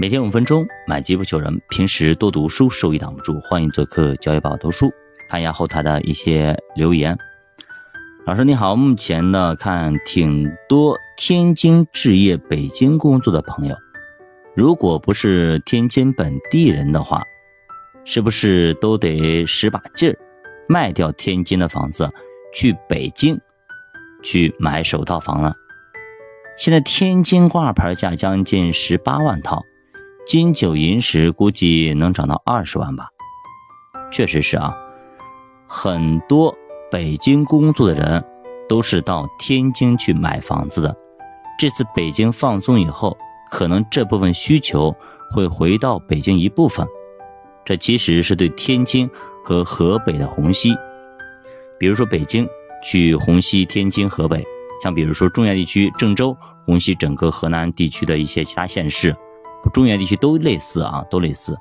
每天五分钟，买机不求人。平时多读书，收益挡不住。欢迎做客教育宝读书，看一下后台的一些留言。老师你好，目前呢看挺多天津置业、北京工作的朋友，如果不是天津本地人的话，是不是都得使把劲儿卖掉天津的房子，去北京去买首套房了？现在天津挂牌价将近十八万套。金九银十估计能涨到二十万吧，确实是啊，很多北京工作的人都是到天津去买房子的。这次北京放松以后，可能这部分需求会回到北京一部分。这其实是对天津和河北的虹吸，比如说北京去虹吸天津、河北，像比如说中原地区郑州虹吸整个河南地区的一些其他县市。中原地区都类似啊，都类似。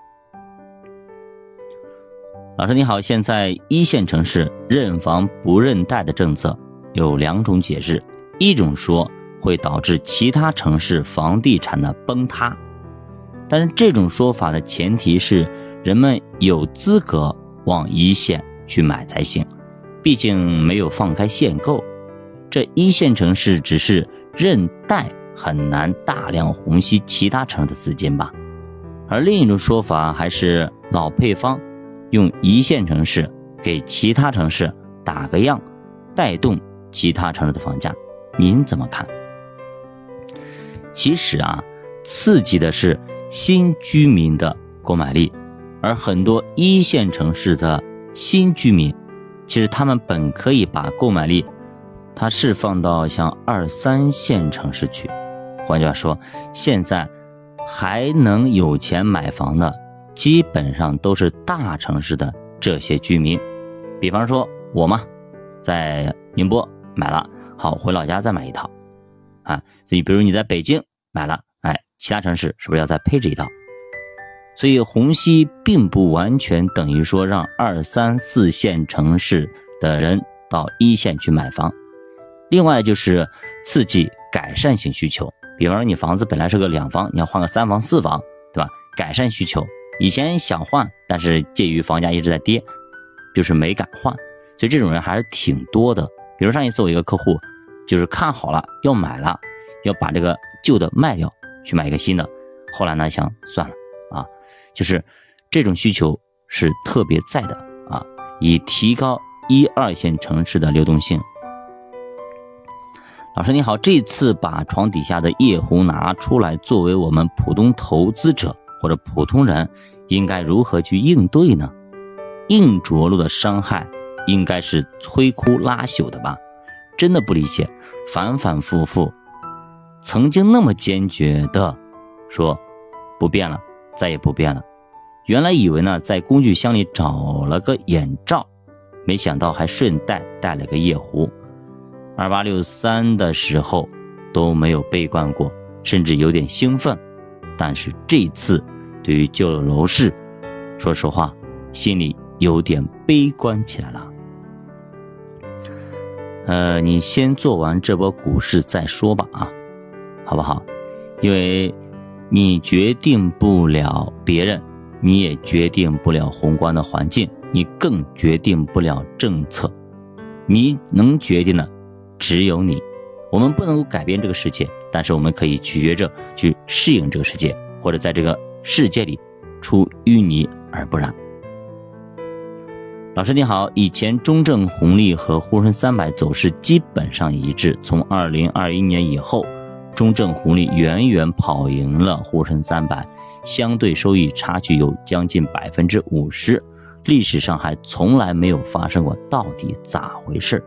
老师你好，现在一线城市认房不认贷的政策有两种解释，一种说会导致其他城市房地产的崩塌，但是这种说法的前提是人们有资格往一线去买才行，毕竟没有放开限购，这一线城市只是认贷。很难大量虹吸其他城市的资金吧，而另一种说法还是老配方，用一线城市给其他城市打个样，带动其他城市的房价，您怎么看？其实啊，刺激的是新居民的购买力，而很多一线城市的新居民，其实他们本可以把购买力，它释放到像二三线城市去。换句话说，现在还能有钱买房的，基本上都是大城市的这些居民。比方说我嘛，在宁波买了，好回老家再买一套，啊，你比如你在北京买了，哎，其他城市是不是要再配置一套？所以虹吸并不完全等于说让二三四线城市的人到一线去买房。另外就是刺激改善型需求。比方说，你房子本来是个两房，你要换个三房、四房，对吧？改善需求，以前想换，但是介于房价一直在跌，就是没敢换，所以这种人还是挺多的。比如上一次我一个客户，就是看好了要买了，要把这个旧的卖掉，去买一个新的，后来呢想算了啊，就是这种需求是特别在的啊，以提高一二线城市的流动性。老师你好，这次把床底下的夜壶拿出来，作为我们普通投资者或者普通人，应该如何去应对呢？硬着陆的伤害应该是摧枯拉朽的吧？真的不理解，反反复复，曾经那么坚决的说不变了，再也不变了。原来以为呢，在工具箱里找了个眼罩，没想到还顺带带了个夜壶。二八六三的时候都没有悲观过，甚至有点兴奋，但是这次对于旧楼市，说实话，心里有点悲观起来了。呃，你先做完这波股市再说吧，啊，好不好？因为你决定不了别人，你也决定不了宏观的环境，你更决定不了政策，你能决定的。只有你，我们不能够改变这个世界，但是我们可以取决着去适应这个世界，或者在这个世界里出淤泥而不染。老师你好，以前中证红利和沪深三百走势基本上一致，从二零二一年以后，中证红利远远跑赢了沪深三百，相对收益差距有将近百分之五十，历史上还从来没有发生过，到底咋回事？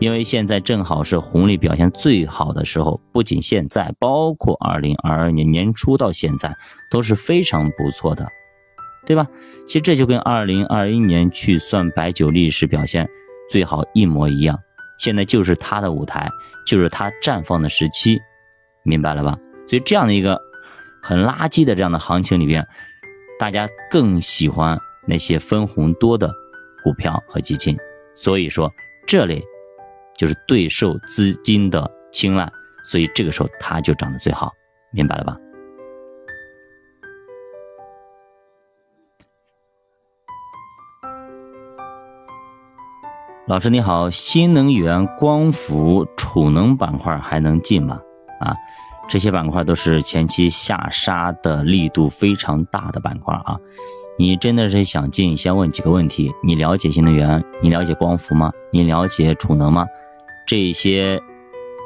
因为现在正好是红利表现最好的时候，不仅现在，包括二零二二年年初到现在都是非常不错的，对吧？其实这就跟二零二一年去算白酒历史表现最好一模一样。现在就是它的舞台，就是它绽放的时期，明白了吧？所以这样的一个很垃圾的这样的行情里边，大家更喜欢那些分红多的股票和基金。所以说这类。就是对受资金的青睐所以这个时候它就涨得最好明白了吧？老师你好新能源光伏储能板块还能进吗？啊这些板块都是前期下杀的力度非常大的板块啊。你真的是想进先问几个问题你了解新能源你了解光伏吗？你了解储能吗？这些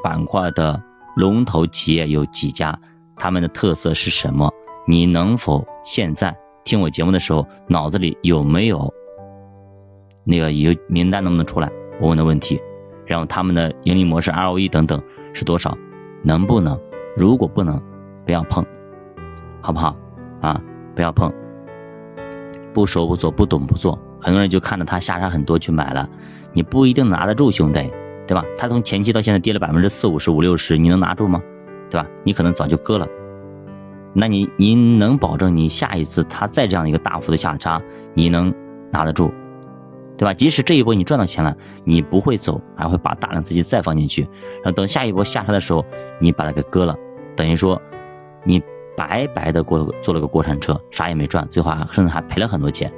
板块的龙头企业有几家？他们的特色是什么？你能否现在听我节目的时候，脑子里有没有？那个有名单能不能出来？我问的问题，然后他们的盈利模式、ROE 等等是多少？能不能？如果不能，不要碰，好不好？啊，不要碰，不熟不做，不懂不做。很多人就看着它下杀很多去买了，你不一定拿得住，兄弟，对吧？它从前期到现在跌了百分之四五十、五六十，你能拿住吗？对吧？你可能早就割了。那你你能保证你下一次它再这样一个大幅的下杀，你能拿得住？对吧？即使这一波你赚到钱了，你不会走，还会把大量资金再放进去，然后等下一波下杀的时候，你把它给割了，等于说你白白的过做了个过山车，啥也没赚，最后还甚至还赔了很多钱。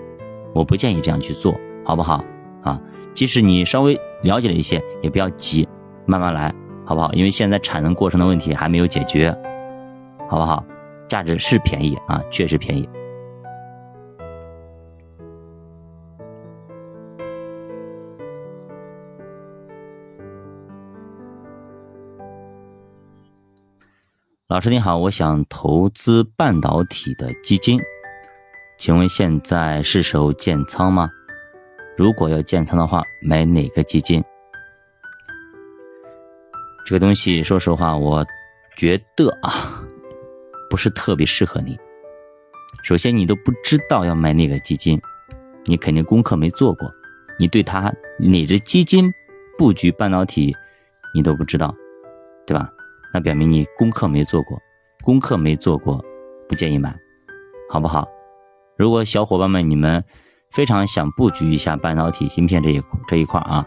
我不建议这样去做，好不好？啊，即使你稍微了解了一些，也不要急，慢慢来，好不好？因为现在产能过剩的问题还没有解决，好不好？价值是便宜啊，确实便宜。老师你好，我想投资半导体的基金，请问现在是时候建仓吗？如果要建仓的话，买哪个基金？这个东西，说实话，我觉得啊，不是特别适合你。首先，你都不知道要买哪个基金，你肯定功课没做过，你对它哪只基金布局半导体，你都不知道，对吧？那表明你功课没做过，功课没做过，不建议买，好不好？如果小伙伴们你们非常想布局一下半导体芯片这一这一块啊，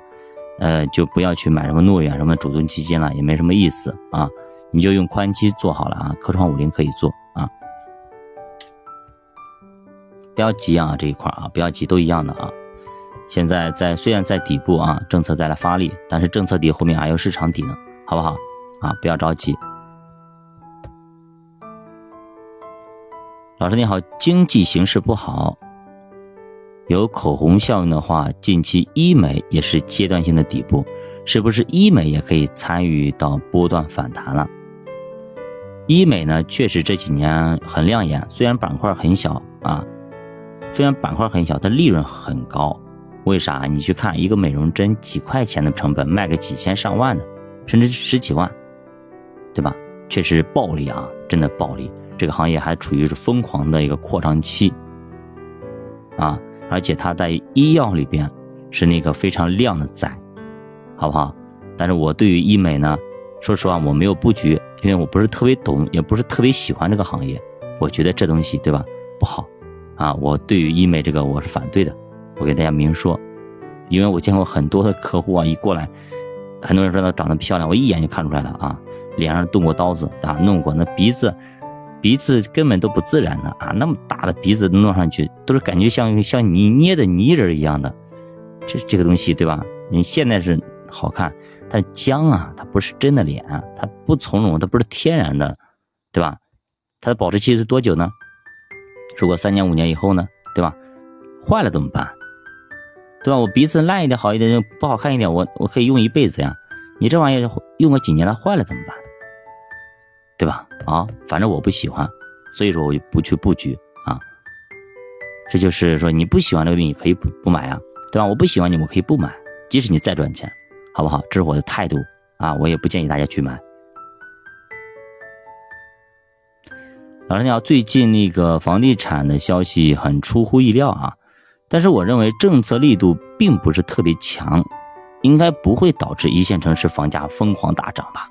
呃，就不要去买什么诺远什么主动基金了，也没什么意思啊。你就用宽基做好了啊，科创五零可以做啊。不要急啊，这一块啊，不要急，都一样的啊。现在在虽然在底部啊，政策在来发力，但是政策底后面还有市场底呢，好不好？啊，不要着急。老师你好，经济形势不好，有口红效应的话，近期医美也是阶段性的底部，是不是医美也可以参与到波段反弹了？医美呢，确实这几年很亮眼，虽然板块很小啊，虽然板块很小，但利润很高。为啥？你去看一个美容针，几块钱的成本，卖个几千上万的，甚至十几万。对吧？确实暴利啊，真的暴利。这个行业还处于是疯狂的一个扩张期啊，而且它在医药里边是那个非常亮的仔，好不好？但是我对于医美呢，说实话我没有布局，因为我不是特别懂，也不是特别喜欢这个行业。我觉得这东西对吧不好啊，我对于医美这个我是反对的。我给大家明说，因为我见过很多的客户啊，一过来，很多人说她长得漂亮，我一眼就看出来了啊。脸上动过刀子啊，弄过那鼻子，鼻子根本都不自然的啊，那么大的鼻子弄上去，都是感觉像像泥捏的泥人一样的，这这个东西对吧？你现在是好看，但僵啊，它不是真的脸，它不从容，它不是天然的，对吧？它的保质期是多久呢？如果三年五年以后呢，对吧？坏了怎么办？对吧？我鼻子烂一点好一点，不好看一点，我我可以用一辈子呀。你这玩意儿用个几年它坏了怎么办？对吧？啊，反正我不喜欢，所以说我就不去布局啊。这就是说你不喜欢这个东西可以不不买啊，对吧？我不喜欢你，我可以不买，即使你再赚钱，好不好？这是我的态度啊，我也不建议大家去买。老师你好，最近那个房地产的消息很出乎意料啊，但是我认为政策力度并不是特别强，应该不会导致一线城市房价疯狂大涨吧？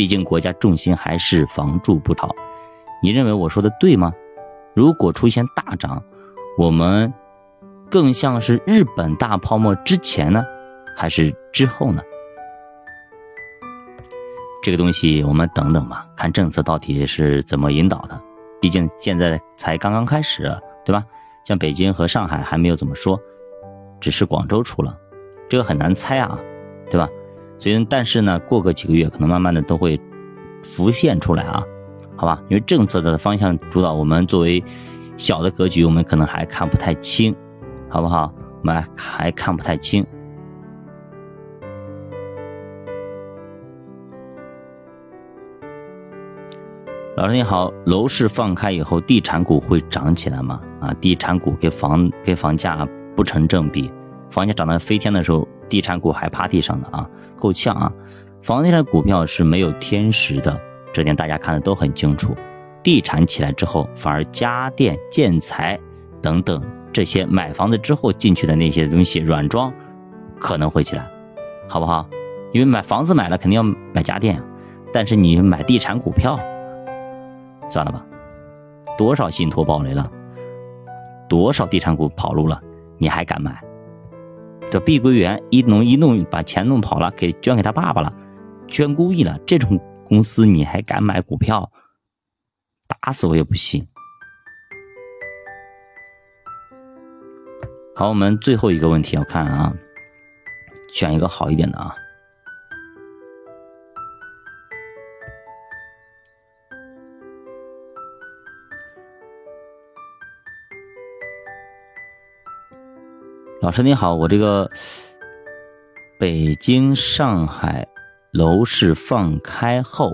毕竟国家重心还是房住不炒，你认为我说的对吗？如果出现大涨，我们更像是日本大泡沫之前呢，还是之后呢？这个东西我们等等吧，看政策到底是怎么引导的。毕竟现在才刚刚开始，对吧？像北京和上海还没有怎么说，只是广州出了，这个很难猜啊，对吧？所以，但是呢，过个几个月，可能慢慢的都会浮现出来啊，好吧？因为政策的方向主导，我们作为小的格局，我们可能还看不太清，好不好？我们还看不太清。老师你好，楼市放开以后，地产股会涨起来吗？啊，地产股跟房跟房价不成正比，房价涨得飞天的时候，地产股还趴地上的啊，够呛啊！房地产股票是没有天时的，这点大家看的都很清楚。地产起来之后，反而家电、建材等等这些买房子之后进去的那些东西，软装可能会起来，好不好？因为买房子买了肯定要买家电，但是你买地产股票。算了吧，多少信托暴雷了，多少地产股跑路了，你还敢买？这碧桂园一弄一弄把钱弄跑了，给捐给他爸爸了，捐公益了，这种公司你还敢买股票？打死我也不信。好，我们最后一个问题要看啊，选一个好一点的啊。老师你好，我这个北京、上海楼市放开后，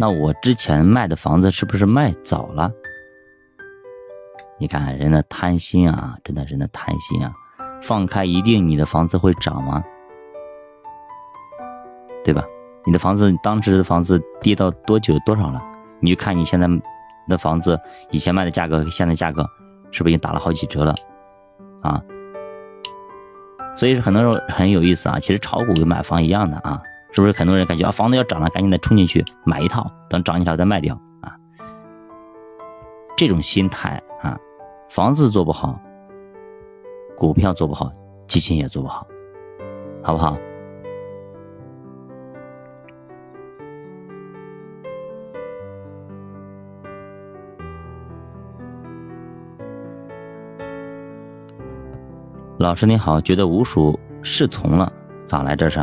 那我之前卖的房子是不是卖早了？你看人的贪心啊，真的人的贪心啊！放开一定你的房子会涨吗？对吧？你的房子当时的房子跌到多久多少了？你就看你现在的房子以前卖的价格和现在价格，是不是已经打了好几折了？啊？所以是很多人很有意思啊，其实炒股跟买房一样的啊，是不是？很多人感觉啊，房子要涨了，赶紧再冲进去买一套，等涨起来再卖掉啊。这种心态啊，房子做不好，股票做不好，基金也做不好，好不好？老师你好，觉得无属适从了，咋来这是？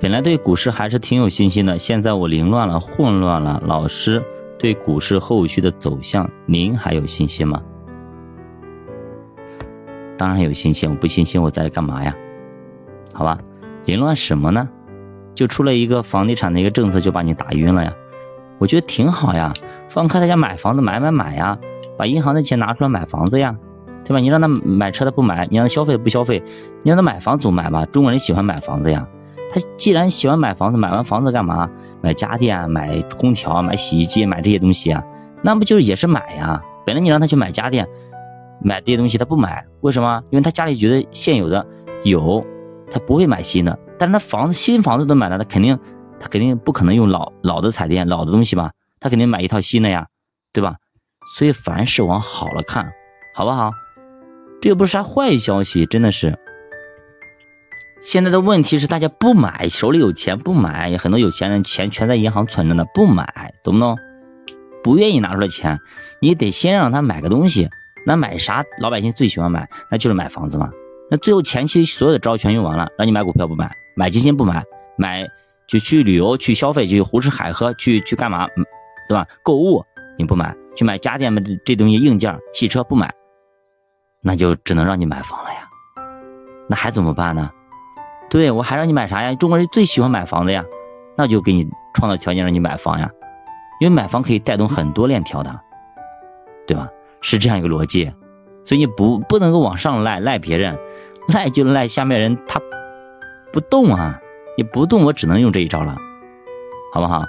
本来对股市还是挺有信心的，现在我凌乱了，混乱了。老师对股市后续的走向，您还有信心吗？当然有信心，我不信心我在干嘛呀？好吧，凌乱什么呢？就出了一个房地产的一个政策，就把你打晕了呀？我觉得挺好呀，放开大家买房子买买买呀，把银行的钱拿出来买房子呀。对吧？你让他买车他不买，你让他消费不消费，你让他买房总买吧。中国人喜欢买房子呀。他既然喜欢买房子，买完房子干嘛？买家电、买空调、买洗衣机、买这些东西啊？那不就是也是买呀？本来你让他去买家电，买这些东西他不买，为什么？因为他家里觉得现有的有，他不会买新的。但是他房子新房子都买了，他肯定他肯定不可能用老老的彩电、老的东西吧？他肯定买一套新的呀，对吧？所以凡事往好了看，好不好？这又不是啥坏消息，真的是。现在的问题是大家不买，手里有钱不买，很多有钱人钱全在银行存着呢，不买，懂不懂？不愿意拿出来钱，你得先让他买个东西。那买啥？老百姓最喜欢买，那就是买房子嘛。那最后前期所有的招全用完了，让你买股票不买，买基金不买，买就去旅游去消费去胡吃海喝去去干嘛？对吧？购物你不买，去买家电嘛这这东西硬件汽车不买。那就只能让你买房了呀，那还怎么办呢？对我还让你买啥呀？中国人最喜欢买房子呀，那就给你创造条件让你买房呀，因为买房可以带动很多链条的，对吧？是这样一个逻辑，所以你不不能够往上赖赖别人，赖就赖下面人他不动啊，你不动我只能用这一招了，好不好？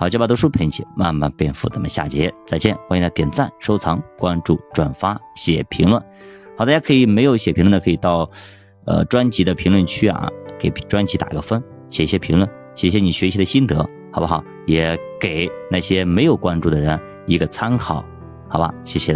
好，就把读书陪你慢慢变富。咱们下节再见，欢迎大家点赞、收藏、关注、转发、写评论。好，大家可以没有写评论的，可以到呃专辑的评论区啊，给专辑打个分，写一些评论，写一些你学习的心得，好不好？也给那些没有关注的人一个参考，好吧？谢谢。